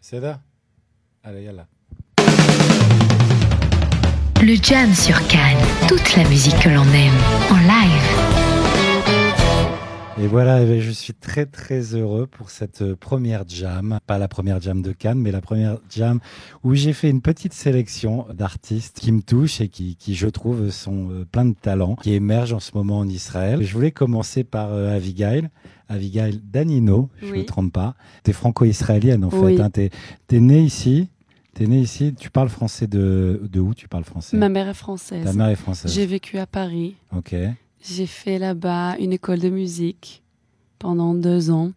C'est là Allez, yalla. Le Jam sur Cannes, toute la musique que l'on aime, en live. Et voilà, je suis très très heureux pour cette première jam, pas la première jam de Cannes, mais la première jam où j'ai fait une petite sélection d'artistes qui me touchent et qui, qui, je trouve, sont euh, plein de talents, qui émergent en ce moment en Israël. Je voulais commencer par euh, Avigail. Avigail Danino, je ne me trompe pas. Tu es franco-israélienne en fait. Hein. Tu es, née ici. T'es née ici, tu parles français de, de où? Tu parles français? Ma mère est française. Ta mère est française. J'ai vécu à Paris. Ok. J'ai fait là-bas une école de musique pendant deux ans.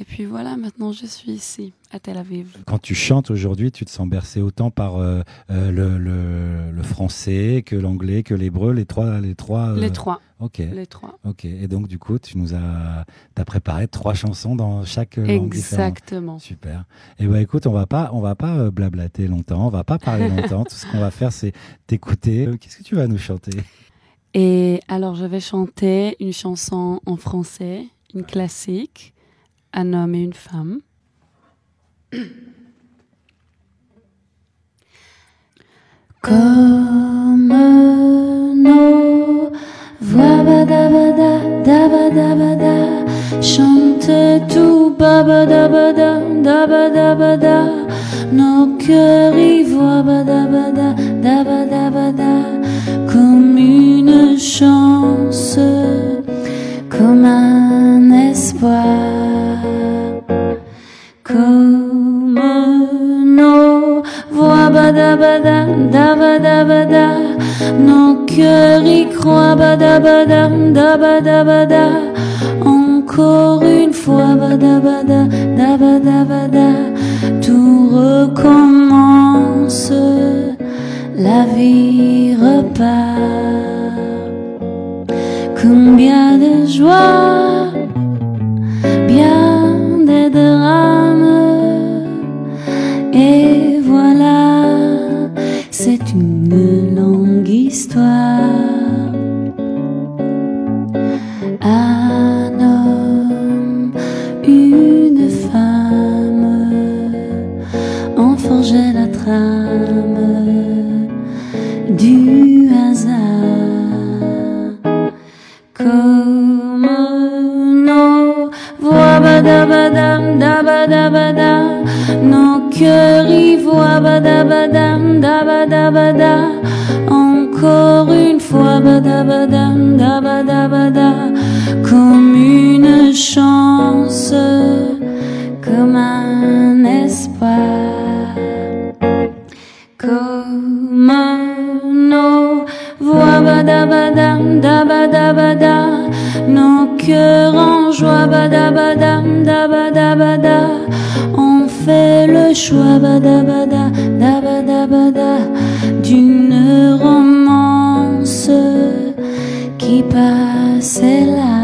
Et puis voilà, maintenant je suis ici, à Tel Aviv. Quand tu chantes aujourd'hui, tu te sens bercé autant par euh, euh, le, le, français que l'anglais, que l'hébreu, les trois, les trois. Euh, les trois. Ok. Les trois. Ok. Et donc du coup, tu nous as, as préparé trois chansons dans chaque langue Exactement. Super. Et eh ben écoute, on va pas, on va pas blablater longtemps, on va pas parler longtemps. Tout ce qu'on va faire, c'est t'écouter. Qu'est-ce que tu vas nous chanter? Et alors, je vais chanter une chanson en français, une classique, Un homme et une femme. Comme nos voix badabada, dabadabada, chante tout babadabada, dabadabada, nos cœurs y voient badabada, dabadabada chance, comme un espoir, comme nos voix badabada, dabadabada, nos cœurs y croient badabada, dabadabada, encore une fois badabada, dabadabada, tout recommence la vie repart. Combien de joie, bien des drames, et voilà, c'est une longue histoire. Un homme, une femme, ont forgé la trame du hasard. Badabadam dabadabada, nos cœurs y voient badabadam dabadabada, encore une fois badabadam dabadabada, comme une chance, comme un espoir. badabadam dabadabada. Nos cœurs en joie badabadam dabadabada on fait le choix badabada dabadabada d'une romance qui passait là.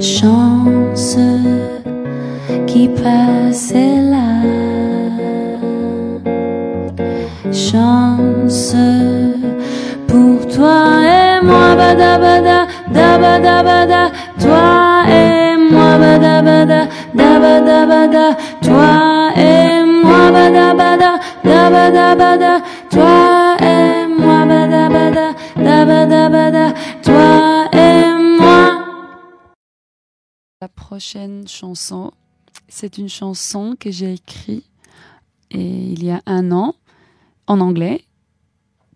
Chance qui passait là. Chance pour toi et moi badabada toi badabada. Dabadabada toi moi toi moi toi moi. La prochaine chanson c'est une chanson que j'ai écrite il y a un an en anglais,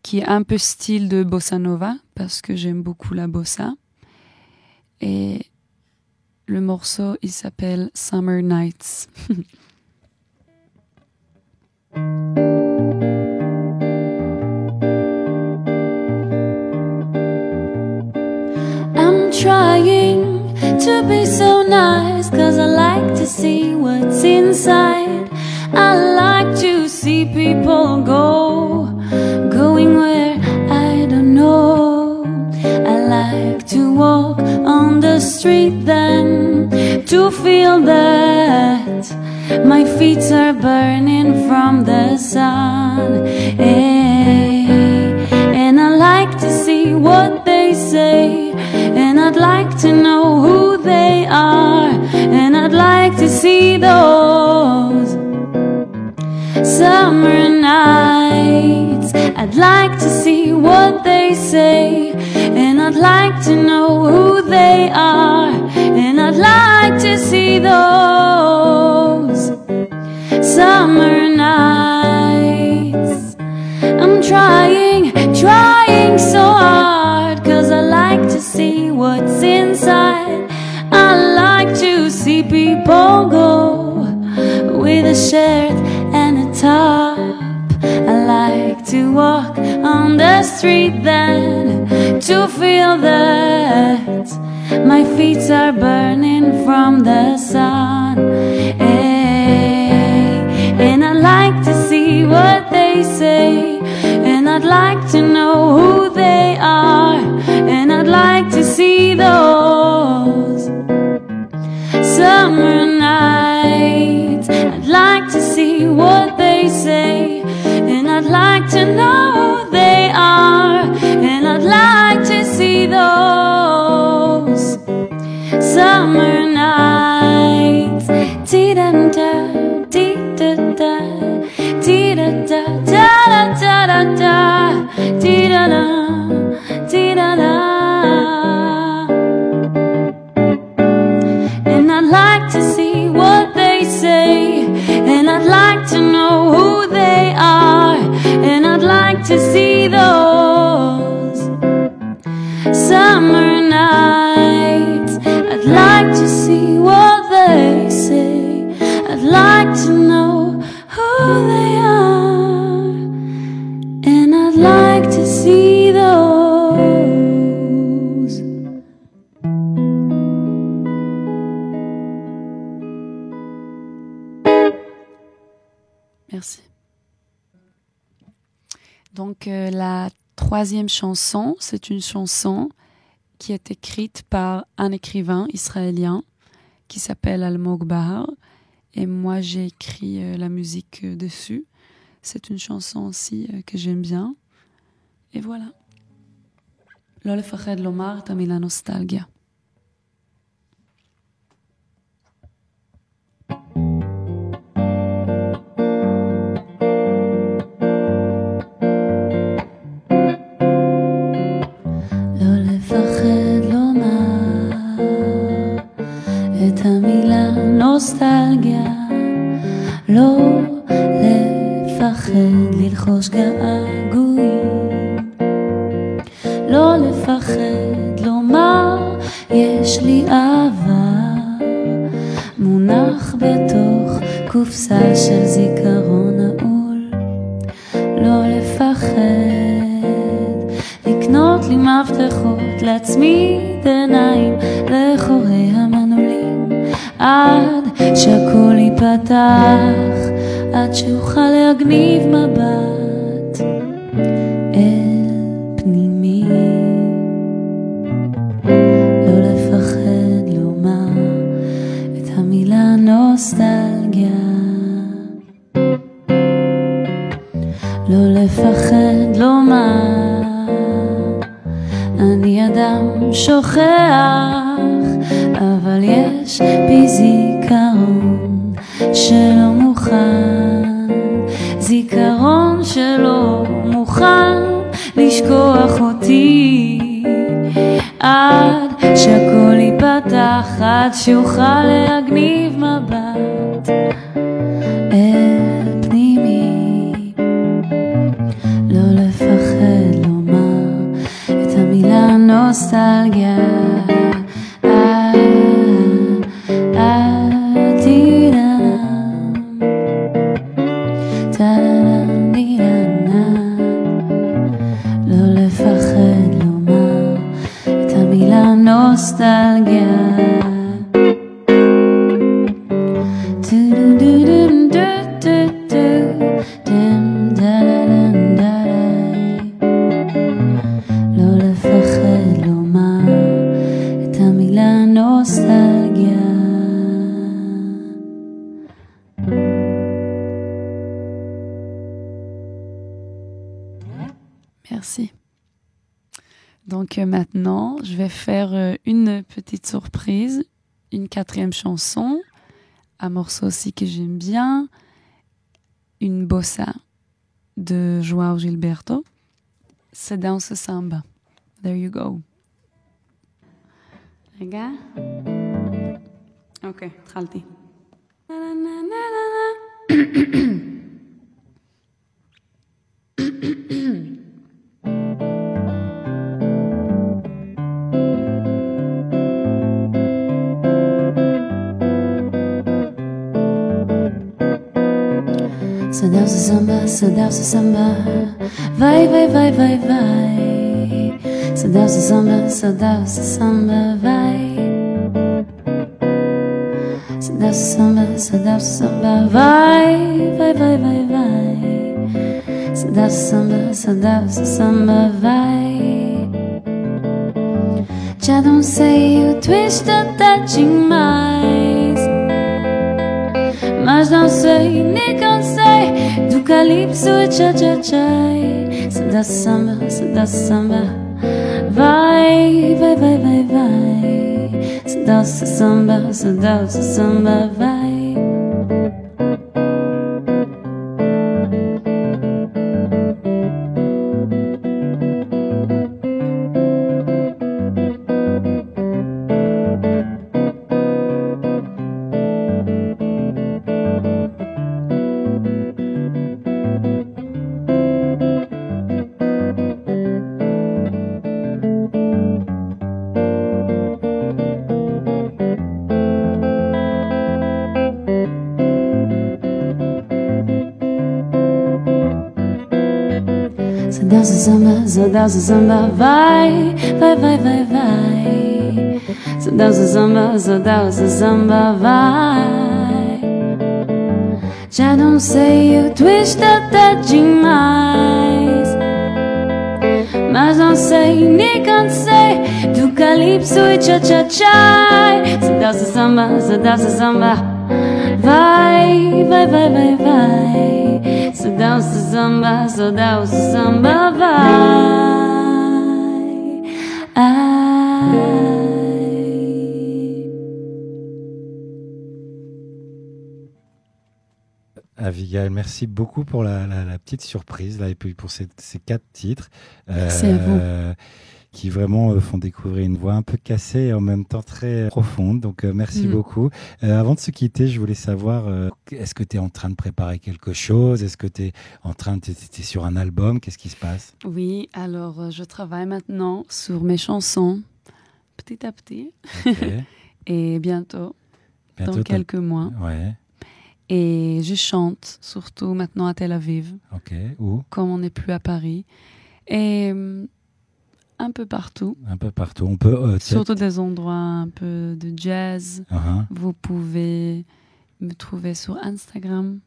qui est un peu style de bossa nova, parce que j'aime beaucoup la bossa. Et le morceau, il s'appelle Summer Nights. feel that my feet are burning from the sun. Hey, and I like to see what they say, and I'd like to know who they are, and I'd like to see those summer nights. I'd like to see what they say, and I'd like to those summer nights. I'm trying, trying so hard, cause I like to see what's inside. I like to see people go with a shirt and a top. I like to walk on the street then to feel that my feet are burning from the sun. Hey, and I'd like to see what they say, and I'd like to know who they are, and I'd like to see those summer nights. I'd like to see what they say, and I'd like to know Merci. Donc euh, la troisième chanson, c'est une chanson qui est écrite par un écrivain israélien qui s'appelle Almog Bahar. Et moi, j'ai écrit euh, la musique euh, dessus. C'est une chanson aussi euh, que j'aime bien. Et voilà. לא לפחד לומר את המילה נוסטלגיה. נוסטלגיה, לא לפחד ללחוש געגועים, לא לפחד לומר יש לי עבר מונח בתוך קופסה של זיכרון נעול, לא לפחד לקנות לי מפתחות, להצמיד עיניים לחורי המנעולים, עד שהכל ייפתח, עד שאוכל להגניב מבט אל פנימי. לא לפחד לומר את המילה נוסטלגיה. לא לפחד לומר אני אדם שוכח, אבל יש עד שאוכל להגניב maintenant, je vais faire euh, une petite surprise, une quatrième chanson, un morceau aussi que j'aime bien, une bossa de João Gilberto. C'est dans ce samba. There you go. Regarde. Ok, tralti. Se samba, samba. Vai, vai, vai, vai, vai. Se samba, sadao se samba Vai. Se samba, sadao se samba Vai, vai, vai, vai, vai. Se samba, sadao se samba Vai. Já não sei o twist até demais Mas não sei, nem cansei Do calypso e cha-cha-chai Se dá samba, se dá samba. Vai, vai, vai, vai, vai. Se dá samba, se dá samba Vai dança samba, só samba, vai, vai, vai, vai, vai. Só dança samba, só dança samba, vai. Já não sei, eu twist até demais. Mas não sei, nem cansei do calypso e cha-cha-cha. Só dança samba, só samba. Vai, vai, vai, vai, vai Se se samba, dá se samba Vai Ai. Abigail, merci beaucoup pour la, la- la petite surprise là, et puis pour ces, ces quatre titres Merci à vous. qui vraiment euh, font découvrir une voix un peu cassée et en même temps très profonde. Donc euh, merci Mm. beaucoup. Euh, avant de se quitter, je voulais savoir, euh, est-ce que tu es en train de préparer quelque chose? Est-ce que tu es en train de sur un album? Qu'est-ce qui se passe? Oui, alors euh, je travaille maintenant sur mes chansons, petit à petit, et bientôt, Bientôt, dans quelques mois. Ouais, Et je chante, surtout maintenant à Tel Aviv, ok. Où? comme on n'est plus à Paris. Et euh, un peu partout, Un peu partout. On peut. euh, surtout des endroits un peu de jazz. Uh-huh. Vous pouvez me trouver sur Instagram,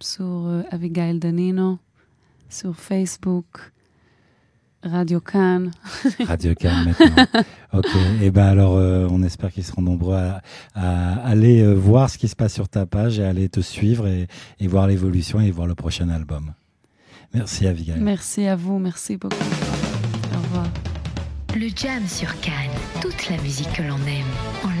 sur euh, Abigail Danino, sur Facebook, Radio Cannes. Radio Cannes maintenant. ok. Et ben alors, euh, on espère qu'ils seront nombreux à, à aller euh, voir ce qui se passe sur ta page et aller te suivre et, et voir l'évolution et voir le prochain album. Merci Abigail. Merci à vous, merci beaucoup. Au revoir. Le Jam sur Cannes, toute la musique que l'on aime, en.